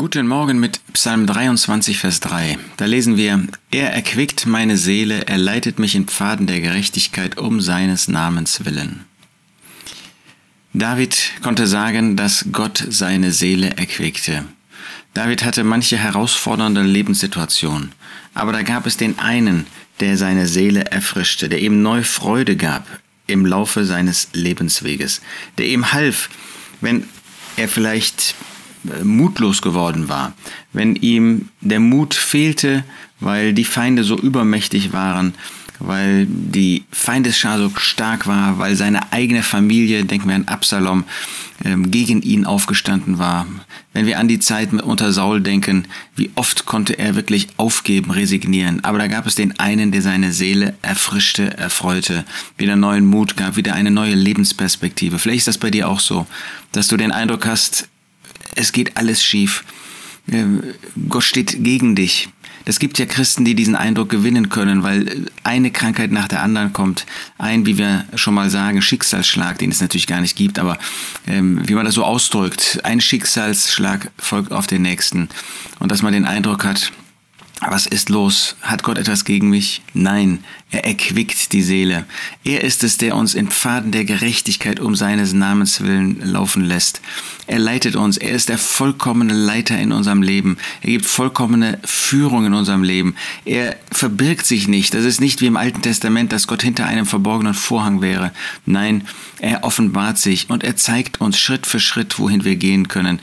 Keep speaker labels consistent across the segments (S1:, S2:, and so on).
S1: Guten Morgen mit Psalm 23, Vers 3. Da lesen wir, Er erquickt meine Seele, er leitet mich in Pfaden der Gerechtigkeit um seines Namens willen. David konnte sagen, dass Gott seine Seele erquickte. David hatte manche herausfordernde Lebenssituationen, aber da gab es den einen, der seine Seele erfrischte, der ihm neu Freude gab im Laufe seines Lebensweges, der ihm half, wenn er vielleicht mutlos geworden war, wenn ihm der Mut fehlte, weil die Feinde so übermächtig waren, weil die Feindesschar so stark war, weil seine eigene Familie, denken wir an Absalom, ähm, gegen ihn aufgestanden war. Wenn wir an die Zeit unter Saul denken, wie oft konnte er wirklich aufgeben, resignieren. Aber da gab es den einen, der seine Seele erfrischte, erfreute, wieder neuen Mut gab, wieder eine neue Lebensperspektive. Vielleicht ist das bei dir auch so, dass du den Eindruck hast, es geht alles schief. Ähm, Gott steht gegen dich. Es gibt ja Christen, die diesen Eindruck gewinnen können, weil eine Krankheit nach der anderen kommt. Ein, wie wir schon mal sagen, Schicksalsschlag, den es natürlich gar nicht gibt, aber ähm, wie man das so ausdrückt, ein Schicksalsschlag folgt auf den nächsten. Und dass man den Eindruck hat, was ist los? Hat Gott etwas gegen mich? Nein, er erquickt die Seele. Er ist es, der uns in Pfaden der Gerechtigkeit um seines Namens willen laufen lässt. Er leitet uns. Er ist der vollkommene Leiter in unserem Leben. Er gibt vollkommene Führung in unserem Leben. Er verbirgt sich nicht. Das ist nicht wie im Alten Testament, dass Gott hinter einem verborgenen Vorhang wäre. Nein, er offenbart sich und er zeigt uns Schritt für Schritt, wohin wir gehen können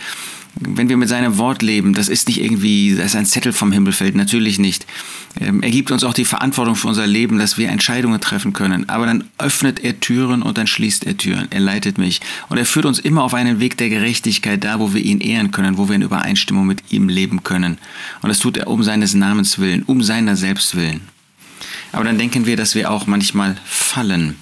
S1: wenn wir mit seinem Wort leben, das ist nicht irgendwie, das ist ein Zettel vom Himmel fällt, natürlich nicht. Ähm, er gibt uns auch die Verantwortung für unser Leben, dass wir Entscheidungen treffen können. Aber dann öffnet er Türen und dann schließt er Türen. Er leitet mich. Und er führt uns immer auf einen Weg der Gerechtigkeit, da wo wir ihn ehren können, wo wir in Übereinstimmung mit ihm leben können. Und das tut er um seines Namens willen, um seiner selbst willen. Aber dann denken wir, dass wir auch manchmal fallen.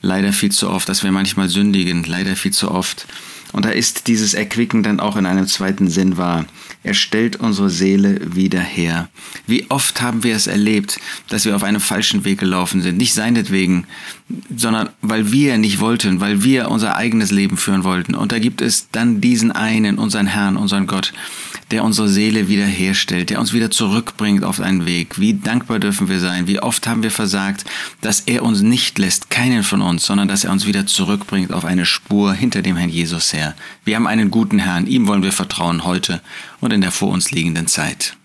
S1: Leider viel zu oft, dass wir manchmal sündigen. Leider viel zu oft. Und da ist dieses Erquicken dann auch in einem zweiten Sinn wahr. Er stellt unsere Seele wieder her. Wie oft haben wir es erlebt, dass wir auf einem falschen Weg gelaufen sind. Nicht seinetwegen, sondern weil wir nicht wollten, weil wir unser eigenes Leben führen wollten. Und da gibt es dann diesen einen, unseren Herrn, unseren Gott, der unsere Seele wiederherstellt, der uns wieder zurückbringt auf einen Weg. Wie dankbar dürfen wir sein? Wie oft haben wir versagt, dass er uns nicht lässt, keinen von uns, sondern dass er uns wieder zurückbringt auf eine Spur hinter dem Herrn Jesus her. Wir haben einen guten Herrn, ihm wollen wir vertrauen heute und in der vor uns liegenden Zeit.